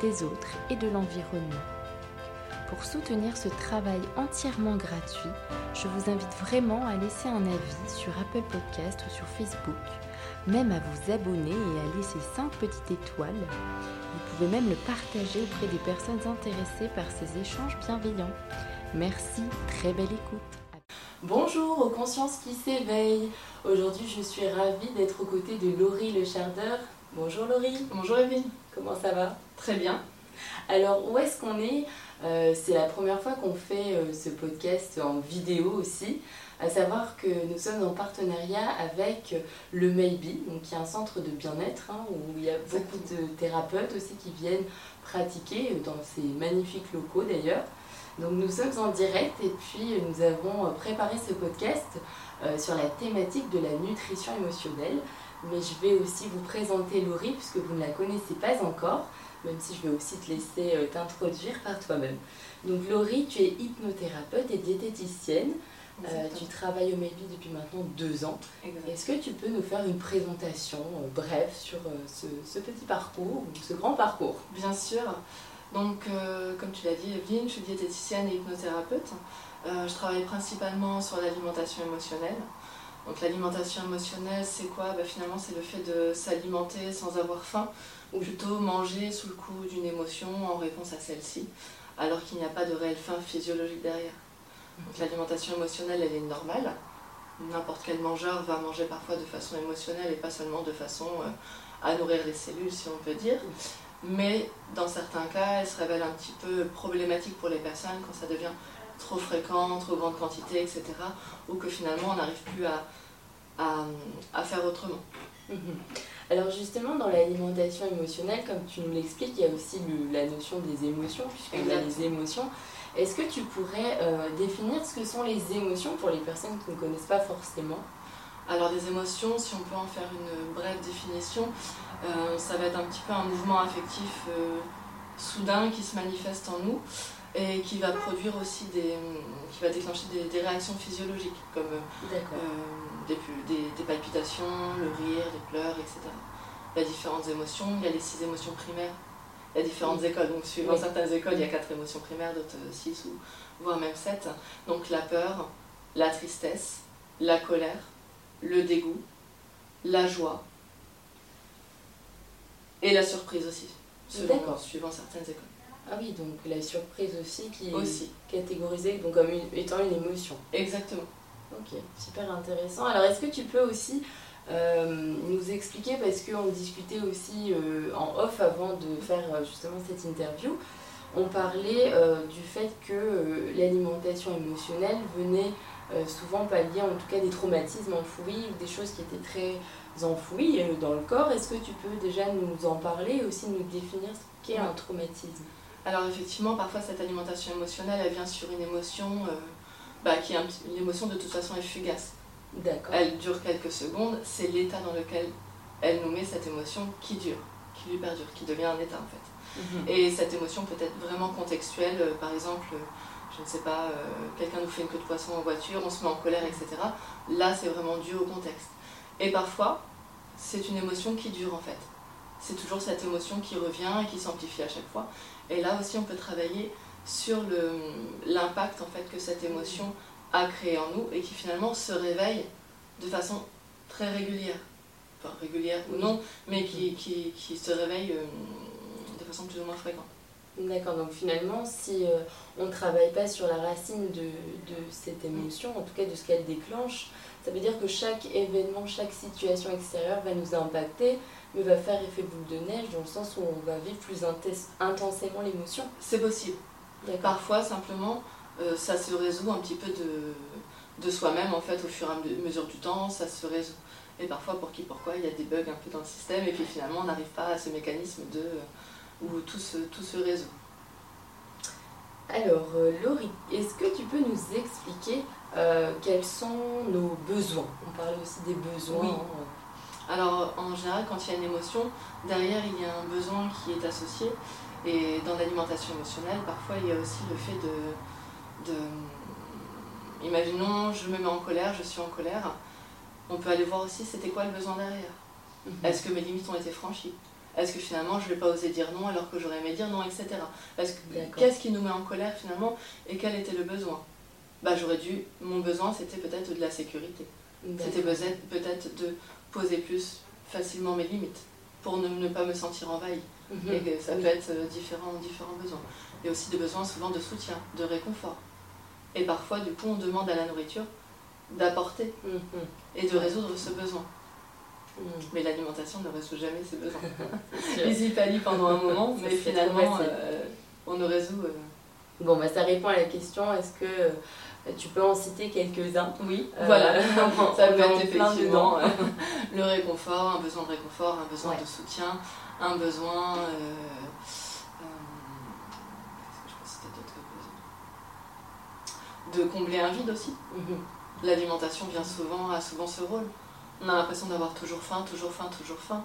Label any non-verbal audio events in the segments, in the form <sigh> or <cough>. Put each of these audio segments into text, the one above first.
des autres et de l'environnement. Pour soutenir ce travail entièrement gratuit, je vous invite vraiment à laisser un avis sur Apple Podcast ou sur Facebook, même à vous abonner et à laisser 5 petites étoiles. Vous pouvez même le partager auprès des personnes intéressées par ces échanges bienveillants. Merci, très belle écoute. Bonjour aux consciences qui s'éveillent. Aujourd'hui, je suis ravie d'être aux côtés de Laurie Le Chardeur. Bonjour Laurie. Bonjour Evelyne. Comment ça va? Très bien. Alors, où est-ce qu'on est, euh, C'est la première fois qu'on fait euh, ce podcast en vidéo aussi, à savoir que nous sommes en partenariat avec le Maybe, donc qui est un centre de bien-être hein, où il y a beaucoup de thérapeutes aussi qui viennent pratiquer euh, dans ces magnifiques locaux d'ailleurs. Donc nous sommes en direct et puis nous avons préparé ce podcast sur la thématique de la nutrition émotionnelle mais je vais aussi vous présenter Laurie puisque vous ne la connaissez pas encore, même si je vais aussi te laisser euh, t'introduire par toi-même. Donc Laurie, tu es hypnothérapeute et diététicienne. Euh, tu travailles au Maybe depuis maintenant deux ans. Est-ce que tu peux nous faire une présentation euh, brève sur ce, petit parcours ou ce grand parcours? Bien sûr. Donc, comme tu l'as dit, Evelyne, je suis diététicienne et hypnothérapeute. je travaille principalement sur l'alimentation émotionnelle. Donc l'alimentation émotionnelle, c'est quoi? Bah, Finalement, c'est le fait de s'alimenter sans avoir faim, ou plutôt manger sous le coup d'une émotion en réponse à celle-ci, alors qu'il n'y a pas de réelle faim physiologique derrière. Donc l'alimentation émotionnelle, elle est normale. N'importe quel mangeur va manger parfois de façon émotionnelle et pas seulement de façon euh, à nourrir les cellules, si on peut dire. Mais dans certains cas, elle se révèle un petit peu problématique pour les personnes quand ça devient trop fréquent, trop grande quantité, etc. Ou que finalement on n'arrive plus à, à, faire autrement. Mhm. Alors justement, dans l'alimentation émotionnelle, comme tu nous l'expliques, il y a aussi la notion des émotions, puisqu'il y a les émotions. Est-ce que tu pourrais euh, définir ce que sont les émotions pour les personnes qui ne connaissent pas forcément? Alors les émotions, si on peut en faire une brève définition, euh, ça va être un petit peu un mouvement affectif euh, soudain qui se manifeste en nous et qui va produire aussi des, qui va déclencher des, réactions physiologiques comme euh, des, des, palpitations, le rire, les pleurs, etc. Il y a différentes émotions, il y a les six émotions primaires. Il y a différentes écoles, donc suivant certaines écoles, il y a quatre émotions primaires, d'autres six ou voire même sept. Donc la peur, la tristesse, la colère, le dégoût, la joie et la surprise aussi, suivant certaines écoles. Ah oui, donc la surprise aussi qui est catégorisée donc comme étant une émotion. Exactement. Ok, super intéressant. Alors est-ce que tu peux aussi euh, nous expliquer, parce qu'on discutait aussi euh, en off avant de faire euh, justement cette interview, on parlait du fait que l'alimentation émotionnelle venait souvent pallier en tout cas des traumatismes enfouis ou des choses qui étaient très enfouies dans le corps. Est-ce que tu peux déjà nous en parler et aussi nous définir ce qu'est un traumatisme? Alors effectivement, parfois cette alimentation émotionnelle, elle vient sur une émotion euh, bah, qui est une émotion de toute façon est fugace. D'accord. Elle dure quelques secondes, c'est l'état dans lequel elle nous met cette émotion qui dure, qui lui perdure, qui devient un état en fait. Mhm. Et cette émotion peut être vraiment contextuelle, euh, par exemple, je ne sais pas, euh, quelqu'un nous fait une queue de poisson en voiture, on se met en colère, etc. Là, c'est vraiment dû au contexte. Et parfois, c'est une émotion qui dure en fait. C'est toujours cette émotion qui revient et qui s'amplifie à chaque fois. Et là aussi, on peut travailler sur l'impact en fait que cette émotion a créé en nous et qui finalement se réveille de façon très régulière. Enfin, régulière ou non, mais qui, qui, qui se réveille euh, de façon plus ou moins fréquente. D'accord, donc finalement, si euh, on ne travaille pas sur la racine de, de, cette émotion, en tout cas de ce qu'elle déclenche, ça veut dire que chaque événement, chaque situation extérieure va nous impacter, mais va faire effet boule de neige dans le sens où on va vivre plus intensément l'émotion. C'est possible. Parfois, simplement, euh, ça se résout un petit peu de, de soi-même, en fait, au fur et à mesure du temps, ça se résout. Et parfois, pour qui, pourquoi, il y a des bugs un peu dans le système, et puis finalement, on n'arrive pas à ce mécanisme de, où tout se, tout se résout. Alors, euh, Laurie, est-ce que tu peux nous expliquer euh, quels sont nos besoins? On parlait aussi des besoins. Oui. Alors, en général, quand il y a une émotion, derrière, il y a un besoin qui est associé. Et dans l'alimentation émotionnelle, parfois, il y a aussi le fait de, de... Imaginons, je me mets en colère, je suis en colère. On peut aller voir aussi c'était quoi le besoin derrière? Mhm. Est-ce que mes limites ont été franchies? Est-ce que finalement je ne vais pas oser dire non alors que j'aurais aimé dire non, etc. Qu'est-ce qui nous met en colère finalement? Et quel était le besoin? Bah j'aurais dû, mon besoin c'était peut-être de la sécurité. C'était peut-être de poser plus facilement mes limites pour ne, ne pas me sentir envahie. Mhm. Et que ça peut être euh, différents, différents besoins. Il y a aussi des besoins souvent de soutien, de réconfort. Et parfois, du coup, on demande à la nourriture d'apporter Mhm. et de résoudre ce besoin. Mhm. Mais l'alimentation ne résout jamais ces besoins. Ils y pallient pendant un moment, mais finalement, euh, on ne résout. euh, Bon, bah, ça répond à la question est-ce que tu peux en citer quelques-uns Oui, Euh, voilà. <laughs> Ça peut être plein dedans. euh, <laughs> le réconfort, un besoin de réconfort, un besoin Ouais. de soutien, un besoin. euh, euh, De combler un vide aussi. Mhm. L'alimentation vient souvent, a souvent ce rôle. On a l'impression d'avoir toujours faim, toujours faim, toujours faim.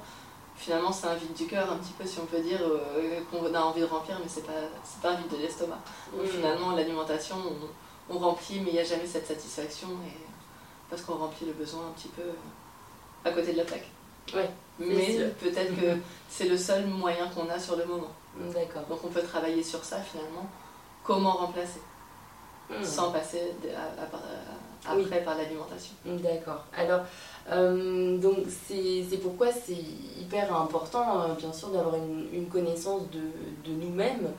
Finalement, c'est un vide du cœur, un petit peu, si on peut dire, euh, qu'on a envie de remplir, mais c'est pas, pas un vide de l'estomac. Mhm. finalement, l'alimentation, on, on remplit, mais il n'y a jamais cette satisfaction, et, parce qu'on remplit le besoin un petit peu euh, à côté de la plaque. Ouais, Mais peut-être que c'est le seul moyen qu'on a sur le moment. D'accord. Donc on peut travailler sur ça finalement. Comment remplacer? Mhm. sans passer à- Oui. après par l'alimentation. D'accord. Alors, euh, donc c'est c'est pourquoi c'est hyper important, euh, bien sûr, d'avoir une, une connaissance de, de nous-mêmes, euh,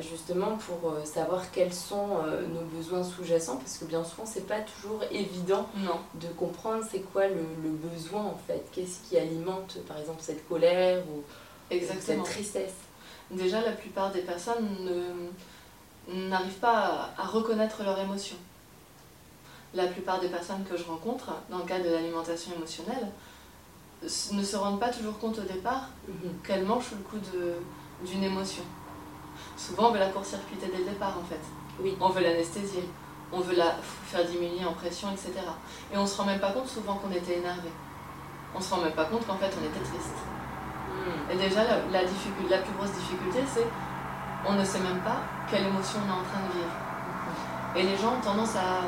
justement pour euh, savoir quels sont euh, nos besoins sous-jacents, parce que bien souvent, c'est pas toujours évident Non. de comprendre c'est quoi le, le besoin en fait, qu'est-ce qui alimente, par exemple, cette colère ou Exactement. cette tristesse? Déjà, la plupart des personnes ne- n'arrivent pas à, à reconnaître leurs émotions. La plupart des personnes que je rencontre dans le cadre de l'alimentation émotionnelle ne se rendent pas toujours compte au départ Mhm. qu'elles mangent sous le coup de- d'une émotion. Souvent, on veut la court-circuiter dès le départ, en fait. Oui. On veut l'anesthésier, on veut la faire diminuer en pression, etc. Et on se rend même pas compte souvent qu'on était énervé. On se rend même pas compte qu'en fait, on était triste. Mhm. Et déjà, la, la, difficulté, la plus grosse difficulté, c'est on ne sait même pas quelle émotion on est en train de vivre. Et les gens ont tendance à,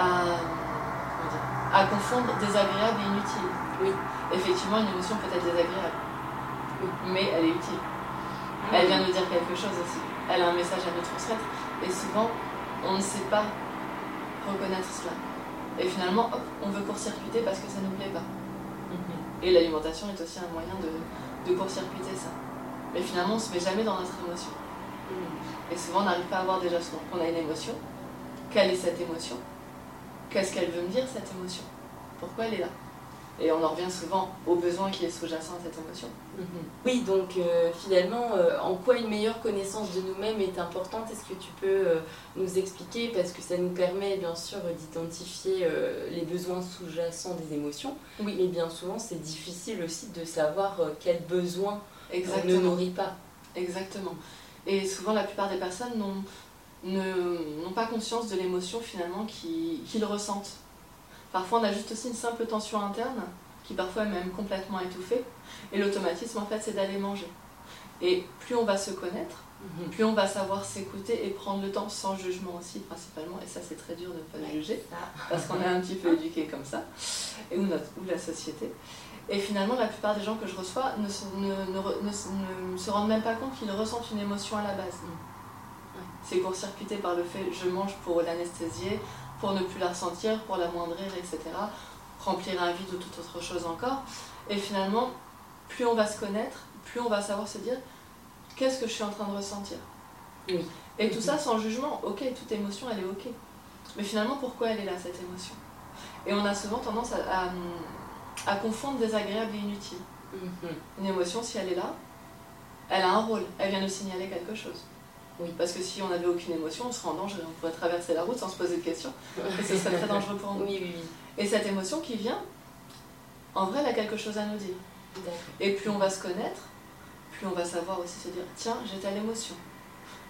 à, à confondre désagréable et inutile. Oui. Effectivement, une émotion peut être désagréable, Oui. mais elle est utile. Elle vient nous dire quelque chose aussi. Elle a un message à nous transmettre. Et souvent, on ne sait pas reconnaître cela. Et finalement, hop, on veut court-circuiter parce que ça ne nous plaît pas. Mhm. Et l'alimentation est aussi un moyen de, de court-circuiter ça. Mais finalement, on ne se met jamais dans notre émotion. Mhm. Et souvent, on n'arrive pas à voir déjà souvent qu'on a une émotion. Quelle est cette émotion? Qu'est-ce qu'elle veut me dire, cette émotion? Pourquoi elle est là? Et on en revient souvent au besoin qui est sous-jacent à cette émotion. Mhm. Oui, donc euh, finalement, euh, en quoi une meilleure connaissance de nous-mêmes est importante Est-ce que tu peux euh, nous expliquer? Parce que ça nous permet bien sûr d'identifier les besoins sous-jacents des émotions, Oui, mais bien souvent c'est difficile aussi de savoir quel besoin on ne nourrit pas. Exactement. Et souvent, la plupart des personnes n'ont pas conscience de l'émotion finalement qui- qu'ils ressentent. Parfois, on a juste aussi une simple tension interne qui parfois est même complètement étouffée. Et l'automatisme, en fait, c'est d'aller manger. Et plus on va se connaître, plus on va savoir s'écouter et prendre le temps sans jugement aussi, principalement. Et ça, c'est très dur de ne pas juger parce qu'on est un petit peu <laughs> éduqué comme ça, et ou, notre, ou la société. Et finalement, la plupart des gens que je reçois ne se, ne, se- ne se rendent même pas compte qu'ils ressentent une émotion à la base. C'est court-circuité par le fait je mange pour l'anesthésier, pour ne plus la ressentir, pour l'amoindrir, etc. Remplir un vide ou toute autre chose encore. Et finalement, plus on va se connaître, plus on va savoir se dire qu'est-ce que je suis en train de ressentir? Oui. Et tout ça sans jugement. Ok, toute émotion, elle est ok. Mais finalement, pourquoi elle est là, cette émotion? Et on a souvent tendance à, à- à confondre désagréable et inutile. Mhm. Une émotion, si elle est là, elle a un rôle, elle vient nous signaler quelque chose. Oui. Parce que si on n'avait aucune émotion, on serait en danger, on pourrait traverser la route sans se poser de questions, et ce serait très dangereux pour nous. Oui, oui, oui. Et cette émotion qui vient, en vrai, elle a quelque chose à nous dire. Et plus on va se connaître, plus on va savoir aussi se dire, tiens, j'ai telle émotion.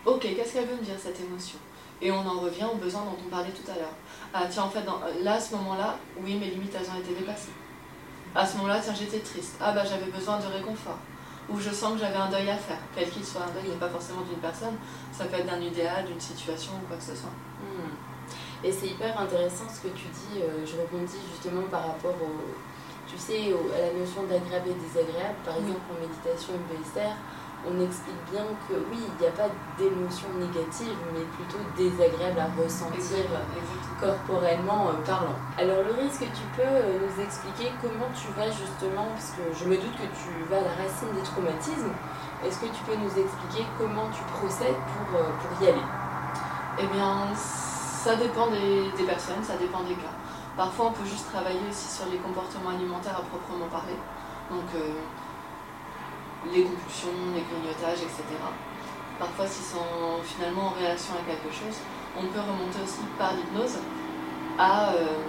Ok, qu'est-ce qu'elle veut me dire cette émotion? Et on en revient au besoin dont on parlait tout à l'heure. Ah tiens, en fait, là, à ce moment-là, oui, mes limites, elles ont été dépassées. À ce moment-là, tiens, j'étais triste. Ah bah j'avais besoin de réconfort. Ou je sens que j'avais un deuil à faire. Quel qu'il soit un deuil, n'est pas forcément d'une personne. Ça peut être d'un idéal, d'une situation ou quoi que ce soit. Hmm. Et c'est hyper intéressant ce que tu dis. Euh, je rebondis justement par rapport au, tu sais, à la notion d'agréable et désagréable. Par exemple, en méditation UBSR, on explique bien que oui, il n'y a pas d'émotion négative, mais plutôt désagréable à ressentir corporellement euh, parlant. Alors le risque, tu peux euh, nous expliquer comment tu vas justement, parce que je me doute que tu vas à la racine des traumatismes, est-ce que tu peux nous expliquer comment tu procèdes pour, euh, pour y aller? Eh bien, ça dépend des, des, personnes, ça dépend des cas. Parfois, on peut juste travailler aussi sur les comportements alimentaires à proprement parler. Donc, les compulsions, les grignotages, etc. Parfois, s'ils sont finalement en réaction à quelque chose, on peut remonter aussi par l'hypnose à, euh,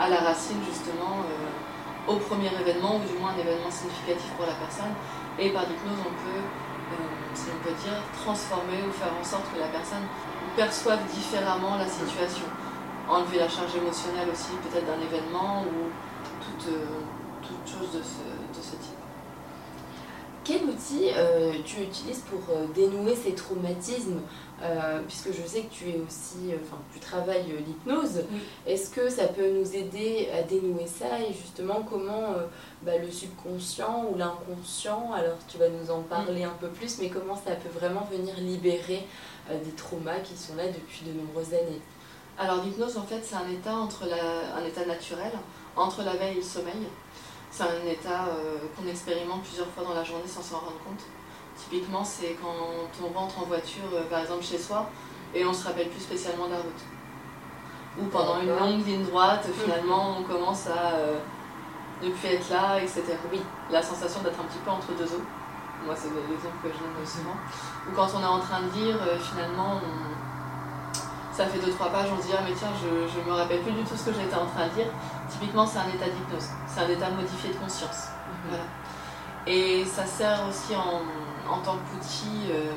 à la racine, justement, euh, au premier événement, ou du moins un événement significatif pour la personne. Et par l'hypnose, on peut, euh, si on peut dire, transformer ou faire en sorte que la personne perçoive différemment la situation. Enlever la charge émotionnelle aussi, peut-être d'un événement ou toute, toute chose de ce type. Quel outil euh, tu utilises pour euh, dénouer ces traumatismes? Euh, Puisque je sais que tu es aussi, enfin, tu travailles l'hypnose. Est-ce que ça peut nous aider à dénouer ça? Et justement comment bah, le subconscient ou l'inconscient, alors tu vas nous en parler un peu plus, mais comment ça peut vraiment venir libérer des traumas qui sont là depuis de nombreuses années? Alors l'hypnose en fait c'est un état entre un état naturel entre la veille et le sommeil. C'est un état euh, qu'on expérimente plusieurs fois dans la journée sans s'en rendre compte. Typiquement, c'est quand on rentre en voiture, euh, par exemple chez soi, et on ne se rappelle plus spécialement de la route. Ou pendant une longue ligne droite, finalement, on commence à euh, ne plus être là, etc. Oui, la sensation d'être un petit peu entre deux eaux. Moi, c'est l'exemple que je donne souvent. Ou quand on est en train de lire, finalement, ça fait deux trois pages, on se dit ah mais tiens, je, ne me rappelle plus du tout ce que j'étais en train de dire. Typiquement, c'est un état d'hypnose, c'est un état modifié de conscience. Mhm. Voilà. Et ça sert aussi en, en tant qu'outil euh,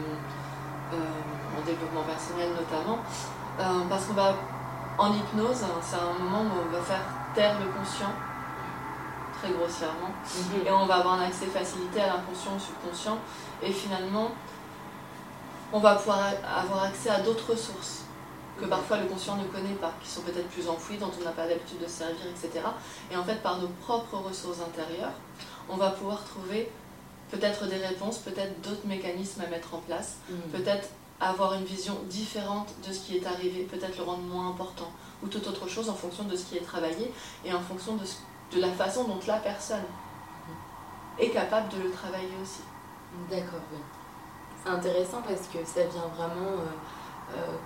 euh, en développement personnel notamment, euh, parce qu'on va en hypnose, c'est un moment où on va faire taire le conscient très grossièrement, mhm. et on va avoir un accès facilité à l'inconscient, au subconscient, et finalement, on va pouvoir avoir accès à d'autres sources que parfois le conscient ne connaît pas, qui sont peut-être plus enfouis, dont on n'a pas l'habitude de servir, etc. Et en fait, par nos propres ressources intérieures, on va pouvoir trouver peut-être des réponses, peut-être d'autres mécanismes à mettre en place, mm. peut-être avoir une vision différente de ce qui est arrivé, peut-être le rendre moins important, ou toute autre chose en fonction de ce qui est travaillé et en fonction de, de la façon dont la personne est capable de le travailler aussi. D'accord, oui. C'est intéressant parce que ça vient vraiment... Euh,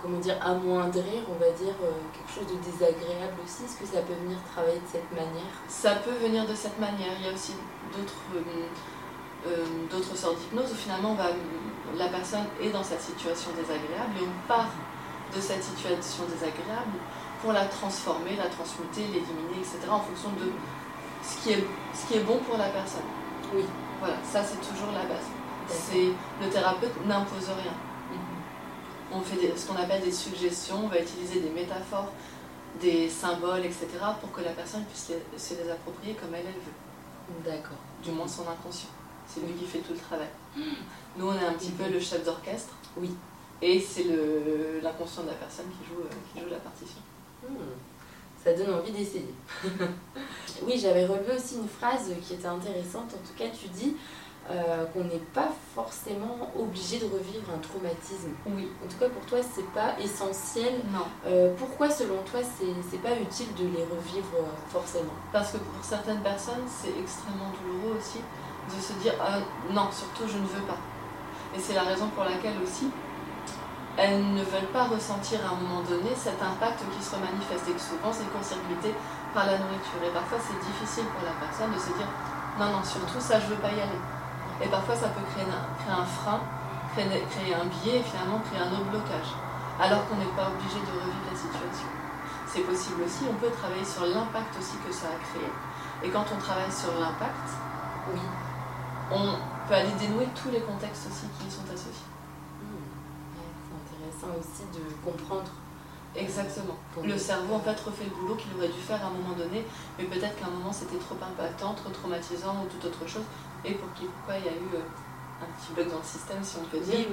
comment dire, amoindrir, on va dire, euh, quelque chose de désagréable aussi Est-ce que ça peut venir travailler de cette manière? Ça peut venir de cette manière. Il y a aussi d'autres euh, d'autres sortes d'hypnose où finalement la personne est dans cette situation désagréable et on part de cette situation désagréable pour la transformer, la transmuter, l'éliminer, etc. en fonction de ce qui est, ce qui est bon pour la personne. Oui. Voilà, ça c'est toujours la base. C'est le thérapeute n'impose rien on fait ce qu'on appelle des suggestions, on va utiliser des métaphores, des symboles, etc. pour que la personne puisse se les approprier comme elle, elle veut. D'accord. Du moins son inconscient. C'est lui qui fait tout le travail. Nous, on est un petit peu le chef d'orchestre. Oui. Et c'est l'inconscient de la personne qui joue, euh, qui joue la partition. Hmm. Ça donne envie d'essayer. <laughs> oui, j'avais relevé aussi une phrase qui était intéressante. En tout cas, tu dis euh, qu'on n'est pas forcément obligé de revivre un traumatisme. Oui. En tout cas, pour toi, c'est pas essentiel. Non. Euh, pourquoi, selon toi, c'est pas utile de les revivre euh, forcément? Parce que pour certaines personnes, c'est extrêmement douloureux aussi de se dire ah, non, surtout je ne veux pas. Et c'est la raison pour laquelle aussi elles ne veulent pas ressentir à un moment donné cet impact qui se manifeste. Et que souvent, c'est court-circuité par la nourriture. Et parfois, c'est difficile pour la personne de se dire non, non, surtout ça, je veux pas y aller. Et parfois, ça peut créer un, créer un frein, créer, créer, un biais et finalement créer un autre blocage, alors qu'on n'est pas obligé de revivre la situation. C'est possible aussi, on peut travailler sur l'impact aussi que ça a créé. Et quand on travaille sur l'impact, oui, on peut aller dénouer tous les contextes aussi qui y sont associés. Hmm. aussi de comprendre. Exactement. Le cerveau en fait refait le boulot qu'il aurait dû faire à un moment donné, mais peut-être qu'à un moment c'était trop impactant, trop traumatisant ou toute autre chose, et pour qui pourquoi il y a eu euh, un petit bug dans le système si on peut dire.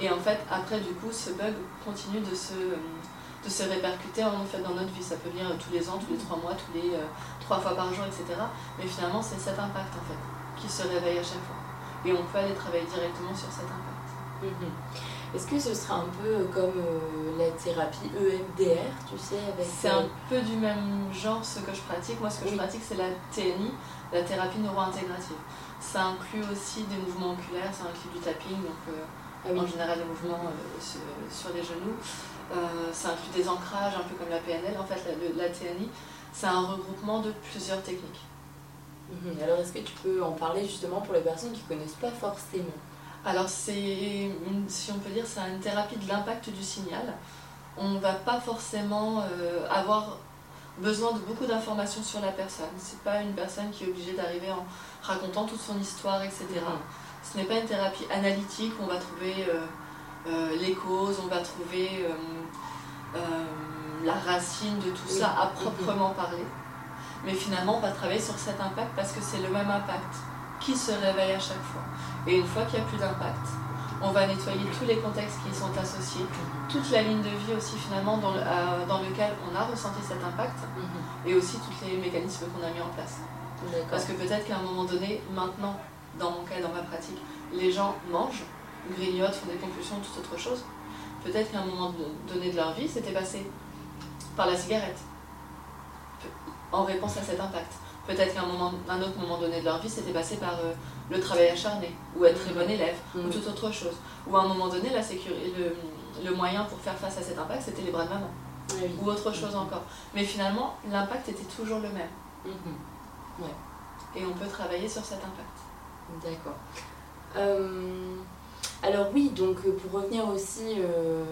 Et en fait après du coup ce bug continue de se, de se répercuter en fait dans notre vie. Ça peut venir tous les ans, tous les trois mois, tous les euh, trois fois par jour, etc. Mais finalement c'est cet impact en fait qui se réveille à chaque fois. Et on peut aller travailler directement sur cet impact. Mhm. Est-ce que ce sera un peu comme euh, la thérapie EMDR, tu sais C'est un peu du même genre ce que je pratique. Moi, ce que je pratique, c'est la TNI, la thérapie neuro-intégrative. Ça inclut aussi des mouvements oculaires, ça inclut du tapping, donc euh, ah en général des mouvements euh, sur, les genoux. ça inclut des ancrages, un peu comme la PNL. En fait, la, TNI, c'est un regroupement de plusieurs techniques. Mhm. Alors, est-ce que tu peux en parler justement pour les personnes qui ne connaissent pas forcément? Alors c'est, si on peut dire, c'est une thérapie de l'impact du signal. On ne va pas forcément euh, avoir besoin de beaucoup d'informations sur la personne. C'est pas une personne qui est obligée d'arriver en racontant toute son histoire, etc. Ce n'est pas une thérapie analytique où on va trouver euh, euh, les causes, on va trouver la racine de tout ça à proprement parler. Mais finalement, on va travailler sur cet impact parce que c'est le même impact qui se réveille à chaque fois. Et une fois qu'il n'y a plus d'impact, on va nettoyer tous les contextes qui y sont associés, toute la ligne de vie aussi finalement dans, dans lequel on a ressenti cet impact, mhm. et aussi tous les mécanismes qu'on a mis en place. Parce que peut-être qu'à un moment donné, maintenant, dans mon cas, dans ma pratique, les gens mangent, grignotent, font des compulsions, toute autre chose. Peut-être qu'à un moment donné de leur vie, c'était passé par la cigarette, en réponse à cet impact. Peut-être qu'à un, moment, un autre moment donné de leur vie, c'était passé par euh, le travail acharné, ou être très bon élève, ou mm. toute autre chose. Ou à un moment donné, la le, le, moyen pour faire face à cet impact, c'était les bras de maman. Ou autre chose mm. encore. Mais finalement, l'impact était toujours le même. Mm-hmm. Ouais. Et on peut travailler sur cet impact. D'accord. Euh, alors oui, donc euh, pour revenir aussi euh,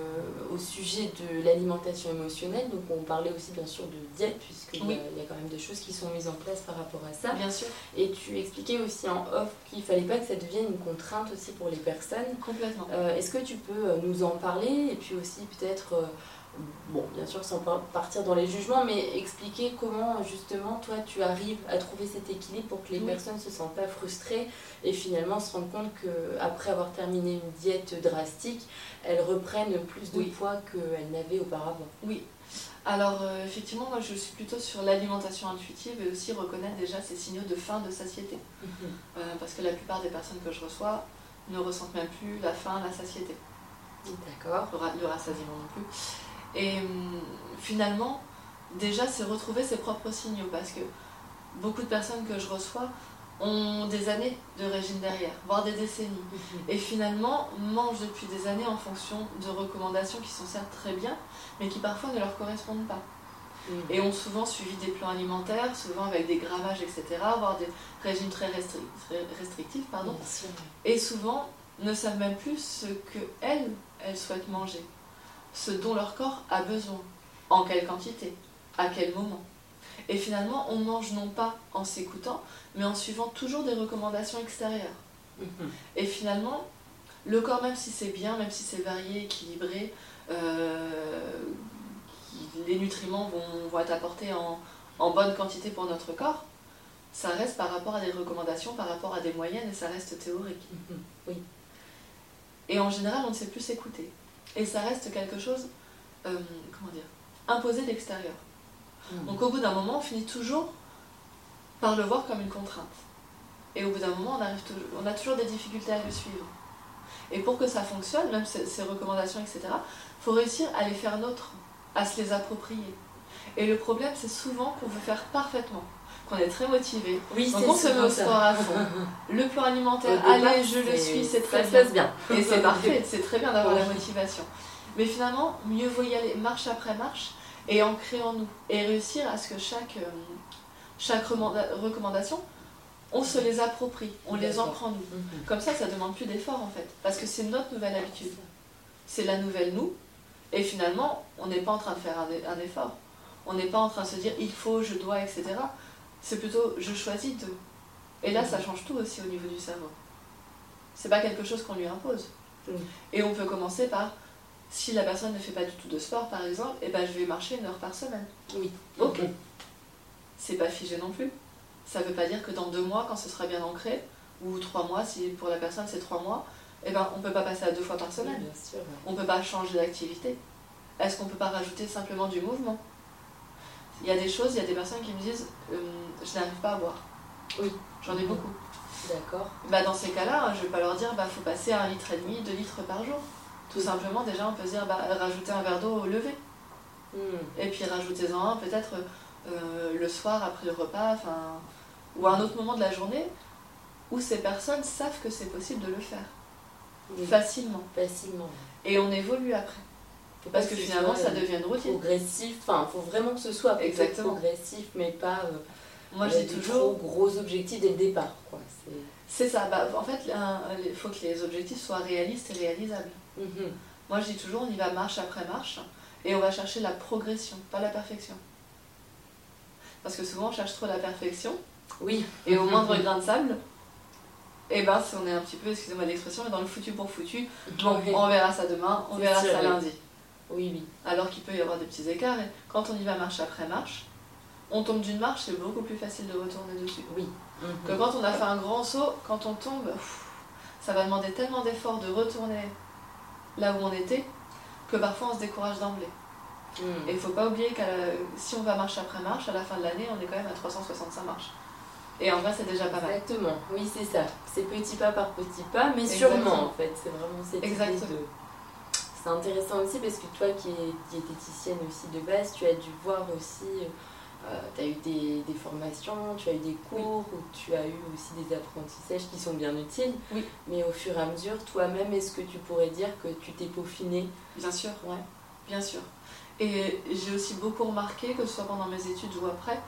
au sujet de l'alimentation émotionnelle, donc on parlait aussi bien sûr de diète, puisqu'il y, a quand même des choses qui sont mises en place par rapport à ça. Bien sûr. Et tu expliquais aussi en off qu'il fallait pas que ça devienne une contrainte aussi pour les personnes. Complètement. Euh, est-ce que tu peux nous en parler et puis aussi peut-être bon, bien sûr sans partir dans les jugements, mais expliquer comment justement toi tu arrives à trouver cet équilibre pour que les personnes ne se sentent pas frustrées et finalement se rendent compte qu'après avoir terminé une diète drastique, elles reprennent plus de poids qu'elles n'avaient auparavant. Oui. Alors euh, effectivement, moi je suis plutôt sur l'alimentation intuitive et aussi reconnaître déjà ces signaux de faim, de satiété. Mhm. Euh, parce que la plupart des personnes que je reçois ne ressentent même plus la faim, la satiété. D'accord. Le, le rassasiement non plus. Et hum, finalement, déjà, c'est retrouver ses propres signaux parce que beaucoup de personnes que je reçois ont des années de régime derrière, voire des décennies. Mhm. Et finalement, mangent depuis des années en fonction de recommandations qui sont certes très bien, mais qui parfois ne leur correspondent pas. Mhm. Et ont souvent suivi des plans alimentaires, souvent avec des gravages, etc., voire des régimes très, restrictifs, pardon. Et souvent ne savent même plus ce qu'elles, elles souhaitent manger ce dont leur corps a besoin, en quelle quantité, à quel moment. Et finalement, on mange non pas en s'écoutant, mais en suivant toujours des recommandations extérieures. Mhm. Et finalement, le corps, même si c'est bien, même si c'est varié, équilibré, euh, les nutriments vont, être apportés en, bonne quantité pour notre corps, ça reste par rapport à des recommandations, par rapport à des moyennes, et ça reste théorique. Mhm. Oui. Et en général, on ne sait plus s'écouter. Et ça reste quelque chose, euh, comment dire, imposé d'extérieur. Hmm. Donc au bout d'un moment, on finit toujours par le voir comme une contrainte. Et au bout d'un moment, on, arrive on a toujours des difficultés à le suivre. Et pour que ça fonctionne, même ces, recommandations, etc., il faut réussir à les faire nôtres, à se les approprier. Et le problème, c'est souvent qu'on veut faire parfaitement, qu'on est très motivé. Oui, donc on se met au sport à fond. Le plan alimentaire, allez, je le suis, c'est très ça bien. Et c'est parfait, c'est très bien d'avoir la motivation. Mais finalement, mieux vaut y aller marche après marche et ancrer en nous. Et réussir à ce que chaque, euh, chaque recommandation, on se les approprie, on les ancre en nous. Mhm. Comme ça, ça ne demande plus d'effort en fait. Parce que c'est notre nouvelle habitude. C'est la nouvelle nous. Et finalement, on n'est pas en train de faire un, effort. On n'est pas en train de se dire il faut, je dois, etc. C'est plutôt je choisis de. Et là, ça change tout aussi au niveau du cerveau. C'est pas quelque chose qu'on lui impose. Et on peut commencer par Si la personne ne fait pas du tout de sport, par exemple, et ben je vais marcher une heure par semaine. Oui. Ok. C'est pas figé non plus. Ça veut pas dire que dans deux mois, quand ce sera bien ancré, ou trois mois, si pour la personne c'est trois mois, et ben on peut pas passer à deux fois par semaine. bien sûr. On peut pas changer d'activité. Est-ce qu'on peut pas rajouter simplement du mouvement? Il y a des choses, il y a des personnes qui me disent euh, je n'arrive pas à boire. Oui. J'en ai beaucoup. D'accord. Bah dans ces cas-là, je vais pas leur dire bah faut passer à un litre et demi, deux litres par jour. Tout simplement, déjà, on peut se dire bah, rajouter un verre d'eau au lever. Hmm. Et puis rajoutez-en un peut-être euh, le soir après le repas, enfin, ou à un autre moment de la journée où ces personnes savent que c'est possible de le faire Oui. facilement. Facilement. Et on évolue après. Faut Parce que finalement, ça euh, devient une routine. progressif. Enfin, faut vraiment que ce soit Exactement. progressif, mais pas. euh, Moi, dis des toujours, trop gros objectifs dès le départ, quoi. C'est. ça. Bah, en fait, il faut que les objectifs soient réalistes et réalisables. Mhm. Moi, je dis toujours, on y va marche après marche et on va chercher la progression, pas la perfection. Parce que souvent, on cherche trop la perfection Oui. et au moindre <laughs> grain de sable, et ben, si on est un petit peu, excusez-moi l'expression, mais dans le foutu pour foutu, bon, Oui. on verra ça demain, on verra ça lundi. Oui, oui. Alors qu'il peut y avoir des petits écarts et quand on y va marche après marche, on tombe d'une marche, c'est beaucoup plus facile de retourner dessus. Oui. Que Mhm. quand on a fait un grand saut, quand on tombe, pff, ça va demander tellement d'efforts de retourner là où on était que parfois on se décourage d'emblée. Mhm. Et il faut pas oublier que si on va marche après marche, à la fin de l'année, on est quand même à 365 marches. Et en vrai, c'est déjà pas mal. Exactement, oui c'est ça. C'est petit pas par petit pas, mais Exactement. sûrement en fait. C'est vraiment cette Exactement. C'est intéressant aussi parce que toi qui es diététicienne aussi de base, tu as dû voir aussi, tu as eu des, des formations, tu as eu des cours, ou tu as eu aussi des apprentissages qui sont bien utiles. Oui. Mais au fur et à mesure, toi-même, est-ce que tu pourrais dire que tu t'es peaufiné? Bien sûr, Ouais. bien sûr. Et j'ai aussi beaucoup remarqué, que ce soit pendant mes études ou après,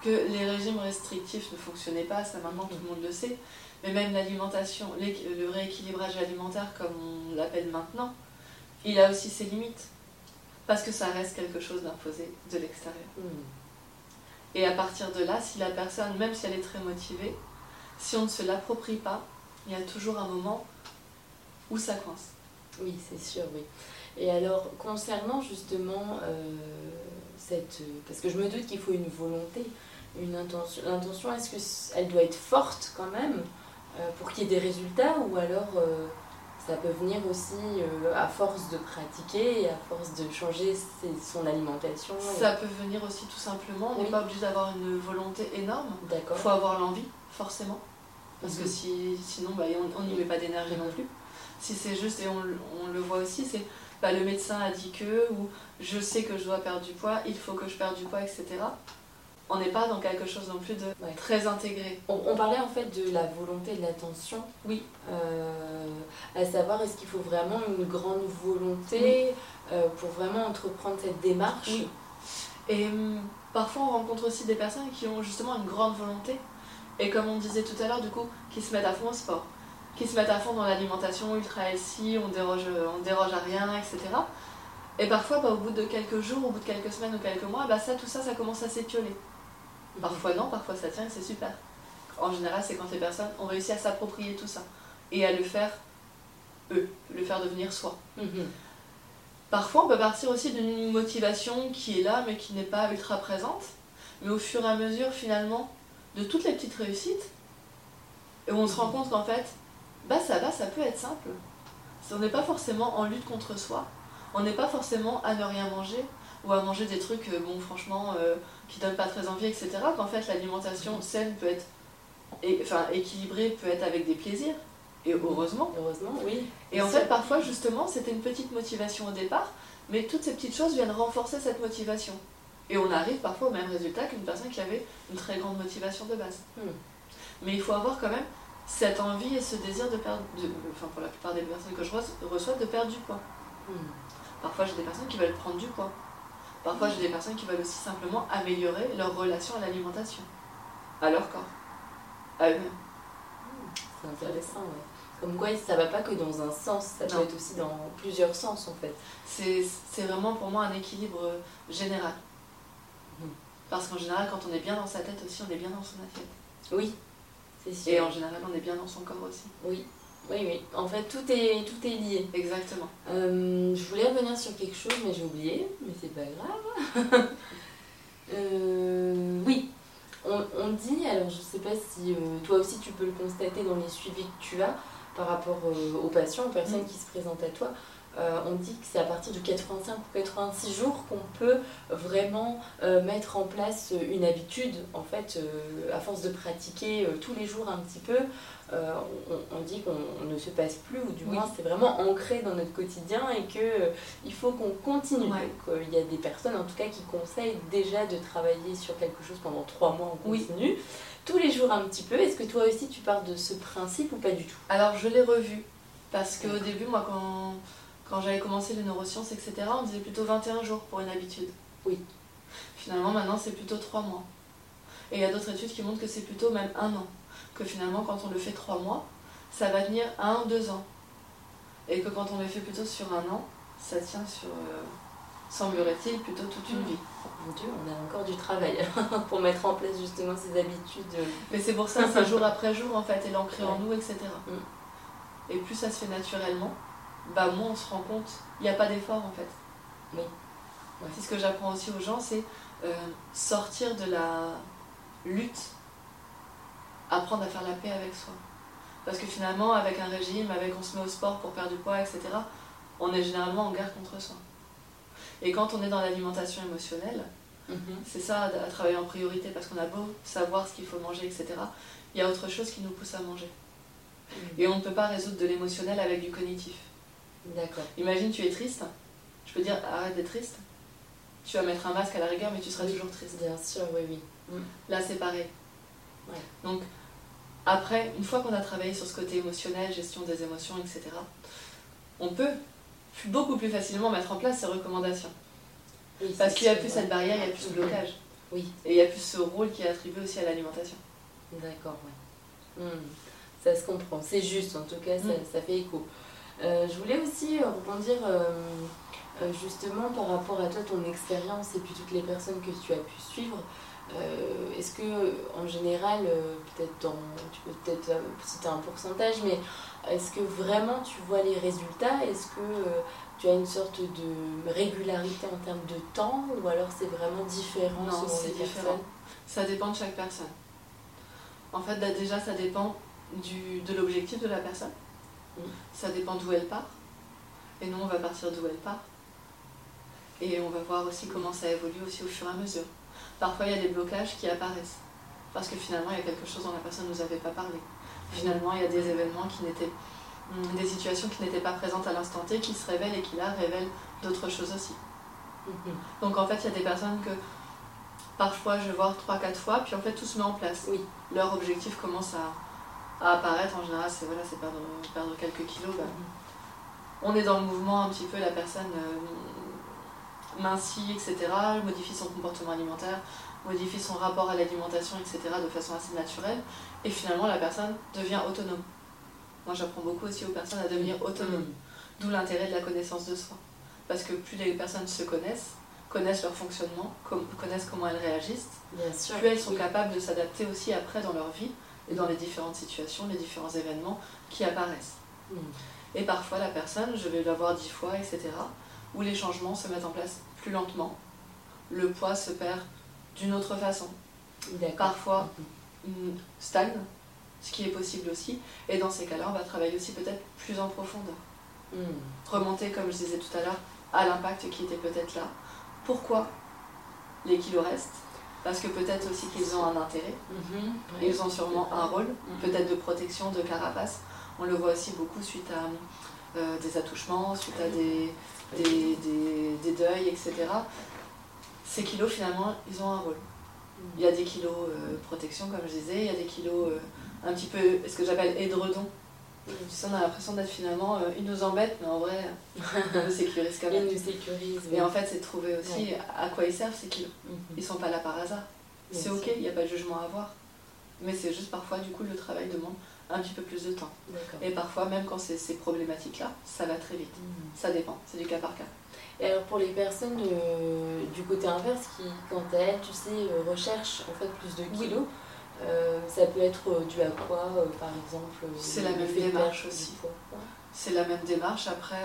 que les régimes restrictifs ne fonctionnaient pas, ça maintenant tout le monde le sait. Mais même l'alimentation, le rééquilibrage alimentaire comme on l'appelle maintenant, il a aussi ses limites. Parce que ça reste quelque chose d'imposé de l'extérieur. Et à partir de là, si la personne, même si elle est très motivée, si on ne se l'approprie pas, il y a toujours un moment où ça coince. Oui, c'est sûr, oui. Et alors, concernant justement euh, cette... Parce que je me doute qu'il faut une volonté, une intention. L'intention, est-ce qu'elle doit être forte quand même euh, pour qu'il y ait des résultats ou alors euh, ça peut venir aussi euh, à force de pratiquer et à force de changer ses- son alimentation et- Ça peut venir aussi tout simplement, on n'est Oui. pas obligé d'avoir une volonté énorme. Il D'accord. faut avoir l'envie, forcément. Parce que Mhm. si, sinon, bah, on n'y met pas d'énergie non plus. Si c'est juste, et on, le- on le voit aussi, c'est bah, le médecin a dit que, ou je sais que je dois perdre du poids, il faut que je perde du poids, etc. On n'est pas dans quelque chose non plus de Ouais. très intégré. On, on parlait en fait de la volonté et de l'attention. Oui. Euh, à savoir, est-ce qu'il faut vraiment une grande volonté euh, pour vraiment entreprendre cette démarche? Oui. Et hum, parfois, on rencontre aussi des personnes qui ont justement une grande volonté. Et comme on disait tout à l'heure, du coup, qui se mettent à fond au sport, qui se mettent à fond dans l'alimentation ultra healthy, on déroge, on déroge à rien, etc. Et parfois, bah, au bout de quelques jours, au bout de quelques semaines ou quelques mois, bah, ça, tout ça, ça commence à s'étioler. Parfois non, parfois ça tient et c'est super. En général, c'est quand les personnes ont réussi à s'approprier tout ça et à le faire eux, le faire devenir soi. Mhm. Parfois, on peut partir aussi d'une motivation qui est là, mais qui n'est pas ultra présente. Mais au fur et à mesure, finalement, de toutes les petites réussites, et on se rend compte qu'en fait, bah ça va, ça peut être simple. On n'est pas forcément en lutte contre soi. On n'est pas forcément à ne rien manger ou à manger des trucs, euh, bon, franchement, euh, qui donnent pas très envie, etc. Qu'en fait, l'alimentation saine peut être, et, enfin, équilibrée, peut être avec des plaisirs. Et heureusement. Heureusement, oui. Et en fait, parfois, justement, c'était une petite motivation au départ, mais toutes ces petites choses viennent renforcer cette motivation. Et on arrive parfois au même résultat qu'une personne qui avait une très grande motivation de base. Hmm. Mais il faut avoir quand même cette envie et ce désir de perdre, de- enfin pour la plupart des personnes que je reçois- de perdre du poids. Mhm. Parfois, j'ai des personnes qui veulent prendre du poids. Parfois, j'ai des personnes qui veulent aussi simplement améliorer leur relation à l'alimentation, à leur corps, à eux-mêmes. C'est intéressant, ouais. Comme quoi, ça va pas que dans un sens, ça Non. peut être aussi dans plusieurs sens en fait. C'est vraiment pour moi un équilibre euh, général. Mhm. Parce qu'en général, quand on est bien dans sa tête aussi, on est bien dans son assiette. Oui, c'est sûr. Et en général, on est bien dans son corps aussi. Oui. Oui, oui. En fait, tout est, tout est lié. Exactement. Euh, je voulais revenir sur quelque chose, mais j'ai oublié. Mais c'est pas grave. <laughs> Euh, oui. On, dit, alors je sais pas si euh, toi aussi tu peux le constater dans les suivis que tu as par rapport aux patients, aux personnes mm. qui se présentent à toi, euh, on dit que c'est à partir de 85 ou 86 jours qu'on peut vraiment euh, mettre en place une habitude. En fait, euh, à force de pratiquer tous les jours un petit peu, on, dit qu'on ne se passe plus, ou du moins c'est vraiment ancré dans notre quotidien et qu'il faut qu'on continue. il y a des personnes en tout cas qui conseillent déjà de travailler sur quelque chose pendant trois mois en continu. Tous les jours un petit peu. Est-ce que toi aussi tu pars de ce principe ou pas du tout? Alors je l'ai revu. Parce qu'au début, moi, quand, quand j'avais commencé les neurosciences, etc., on disait plutôt 21 jours pour une habitude. Oui. Finalement, maintenant, c'est plutôt 3 mois. Et il y a d'autres études qui montrent que c'est plutôt même un an. Que finalement, quand on le fait 3 mois, ça va tenir 1 ou 2 ans. Et que quand on le fait plutôt sur un an, ça tient sur, euh, semblerait-il, plutôt toute une vie. Mon Dieu, on a encore du travail <laughs> pour mettre en place justement ces habitudes. Mais c'est pour ça, c'est jour après jour en fait, et l'ancrer en nous, etc. Mm. Et plus ça se fait naturellement, bah moins on se rend compte, il n'y a pas d'effort en fait. Oui. C'est ce que j'apprends aussi aux gens, c'est euh, sortir de la lutte, apprendre à faire la paix avec soi. Parce que finalement, avec un régime, avec on se met au sport pour perdre du poids, etc., on est généralement en guerre contre soi. Et quand on est dans l'alimentation émotionnelle, mhm. c'est ça à, travailler en priorité, parce qu'on a beau savoir ce qu'il faut manger, etc., il y a autre chose qui nous pousse à manger. Mhm. Et on ne peut pas résoudre de l'émotionnel avec du cognitif. D'accord. Imagine, tu es triste. Je peux dire, arrête d'être triste. Tu vas mettre un masque à la rigueur, mais tu seras toujours triste. Bien sûr, oui, oui. Mm. Là, c'est pareil. Donc, après, une fois qu'on a travaillé sur ce côté émotionnel, gestion des émotions, etc., on peut beaucoup plus facilement mettre en place ces recommandations. Parce qu'il n'y a plus cette barrière, il n'y a plus ce blocage. <clears throat> Oui. Et il n'y a plus ce rôle qui est attribué aussi à l'alimentation. D'accord, oui. Hmm. Ça se comprend. C'est juste, en tout cas, ça, mm. ça fait écho. Euh, je voulais aussi rebondir euh, euh, justement par rapport à toi, ton expérience et puis toutes les personnes que tu as pu suivre. Est-ce que en général, peut-être tu peux peut-être citer un pourcentage, mais est-ce que vraiment tu vois les résultats? Est-ce que tu as une sorte de régularité en termes de temps ou alors c'est vraiment différent non, selon les différent. Ça dépend de chaque personne. En fait, déjà, ça dépend du, de l'objectif de la personne. Ça dépend d'où elle part. Et nous, on va partir d'où elle part. Et on va voir aussi comment ça évolue aussi au fur et à mesure. Parfois, il y a des blocages qui apparaissent. Parce que finalement, il y a quelque chose dont la personne ne nous avait pas parlé. Finalement, il y a des événements qui n'étaient hmm, des situations qui n'étaient pas présentes à l'instant T qui se révèlent et qui là révèlent d'autres choses aussi. Mhm. Donc en fait, il y a des personnes que parfois je vais voir 3-4 fois, puis en fait tout se met en place. Oui. Leur objectif commence à, à apparaître, en général, c'est voilà, perdre, perdre quelques kilos. Bah, on est dans le mouvement un petit peu, la personne euh, mincit, etc., modifie son comportement alimentaire, modifie son rapport à l'alimentation, etc., de façon assez naturelle, et finalement la personne devient autonome. Moi j'apprends beaucoup aussi aux personnes à devenir autonomes, d'où l'intérêt de la connaissance de soi. Parce que plus les personnes se connaissent, connaissent leur fonctionnement, connaissent comment elles réagissent, plus elles sont capables de s'adapter aussi après dans leur vie et dans les différentes situations, les différents événements qui apparaissent. Hmm. Et parfois, la personne, je vais la voir dix fois, etc., où les changements se mettent en place plus lentement, le poids se perd d'une autre façon. Parfois, hmm. stagne, ce qui est possible aussi, et dans ces cas-là, on va travailler aussi peut-être plus en profondeur. Hmm. Remonter, comme je disais tout à l'heure, à l'impact qui était peut-être là. Pourquoi les kilos restent? Parce que peut-être aussi qu'ils ont un intérêt, mhm. ils ont sûrement un rôle, mhm. peut-être de protection, de carapace. On le voit aussi beaucoup suite à euh, des attouchements, suite à des, des, deuils, etc. Ces kilos, finalement, ils ont un rôle. Il y a des kilos euh, protection, comme je disais, il y a des kilos euh, un petit peu, ce que j'appelle édredon. On a l'impression d'être finalement, ils nous embêtent, mais en vrai, <laughs> ils nous sécurisent quand même. Ils nous sécurisent. Et en fait, c'est de trouver aussi à quoi ils servent ces kilos. Mhm. Ils sont pas là par hasard. C'est ok, il n'y a pas de jugement à avoir. Mais c'est juste parfois, du coup, le travail demande un petit peu plus de temps. Et parfois, même quand c'est ces problématiques-là, ça va très vite. Mhm. Ça dépend, c'est du cas par cas. Et alors pour les personnes du côté inverse qui, quant à elles, tu sais, euh, recherchent en fait plus de kilos, ça peut être dû à quoi, par exemple C'est la même démarche aussi. C'est la même démarche. Après,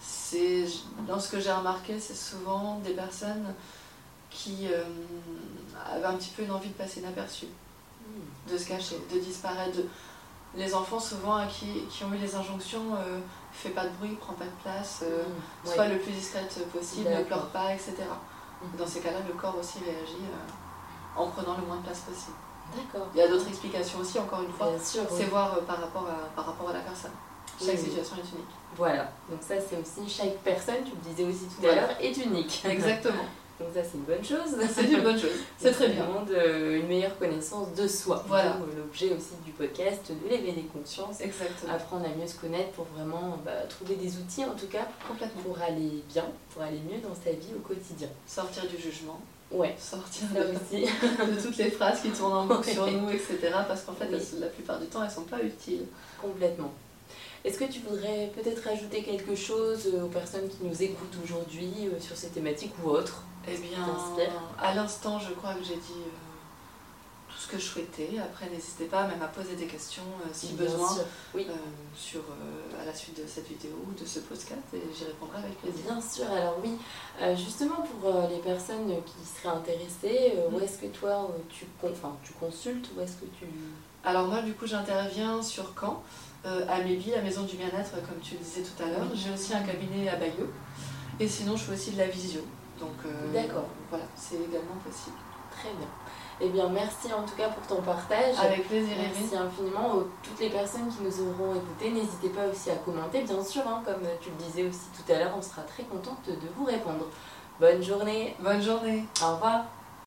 c'est dans ce que j'ai remarqué, c'est souvent des personnes qui avaient un petit peu une envie de passer inaperçue, hmm. de se cacher, de disparaître. Les enfants, souvent, qui, qui ont eu les injonctions fais pas de bruit, prends pas de place, euh, mm, sois le plus discrète possible, ne pleure pas, etc. Mm. Dans ces cas-là, le corps aussi réagit euh, en prenant le moins de place possible. D'accord. Il y a d'autres explications aussi, encore une fois, c'est voir euh, par, rapport à, par rapport à la personne. Chaque situation est unique. Voilà, donc ça c'est aussi chaque personne, tu le disais aussi tout à l'heure, est unique. Exactement. <laughs> Donc ça c'est une bonne chose. C'est une bonne chose. <laughs> C'est très bien. Demande euh, une meilleure connaissance de soi. Voilà. L'objet aussi du podcast, de l'éveil des consciences. Exactement. Apprendre à mieux se connaître pour vraiment bah, trouver des outils en tout cas Complètement. pour aller bien, pour aller mieux dans sa vie au quotidien. Sortir du jugement. Ouais. Sortir de, aussi. <laughs> de toutes les phrases qui tournent en boucle sur nous, etc. Parce qu'en fait, la plupart du temps, elles sont pas utiles. Complètement. Est-ce que tu voudrais peut-être ajouter quelque chose euh, aux personnes qui nous écoutent aujourd'hui euh, sur ces thématiques ou autres? Eh bien, à l'instant, je crois que j'ai dit euh, ce que je souhaitais. Après, n'hésitez pas même à poser des questions si besoin Oui. sur, à la suite de cette vidéo ou de ce podcast et j'y répondrai avec plaisir. Bien sûr, alors oui, justement pour les personnes qui seraient intéressées, où mm. est-ce que toi tu, enfin, tu consultes Où est-ce que tu... Alors moi du coup j'interviens sur Caen. Euh, à Mébi, la maison du bien-être, comme tu le disais tout à l'heure. J'ai aussi un cabinet à Bayeux. Et sinon, je fais aussi de la visio. Donc, euh, D'accord. Voilà, c'est également possible. Très bien. Eh bien, merci en tout cas pour ton partage. Avec plaisir, Merci infiniment. toutes les personnes qui nous auront écouté, n'hésitez pas aussi à commenter, bien sûr. Hein, comme tu le disais aussi tout à l'heure, on sera très contente de vous répondre. Bonne journée. Bonne journée. Au revoir.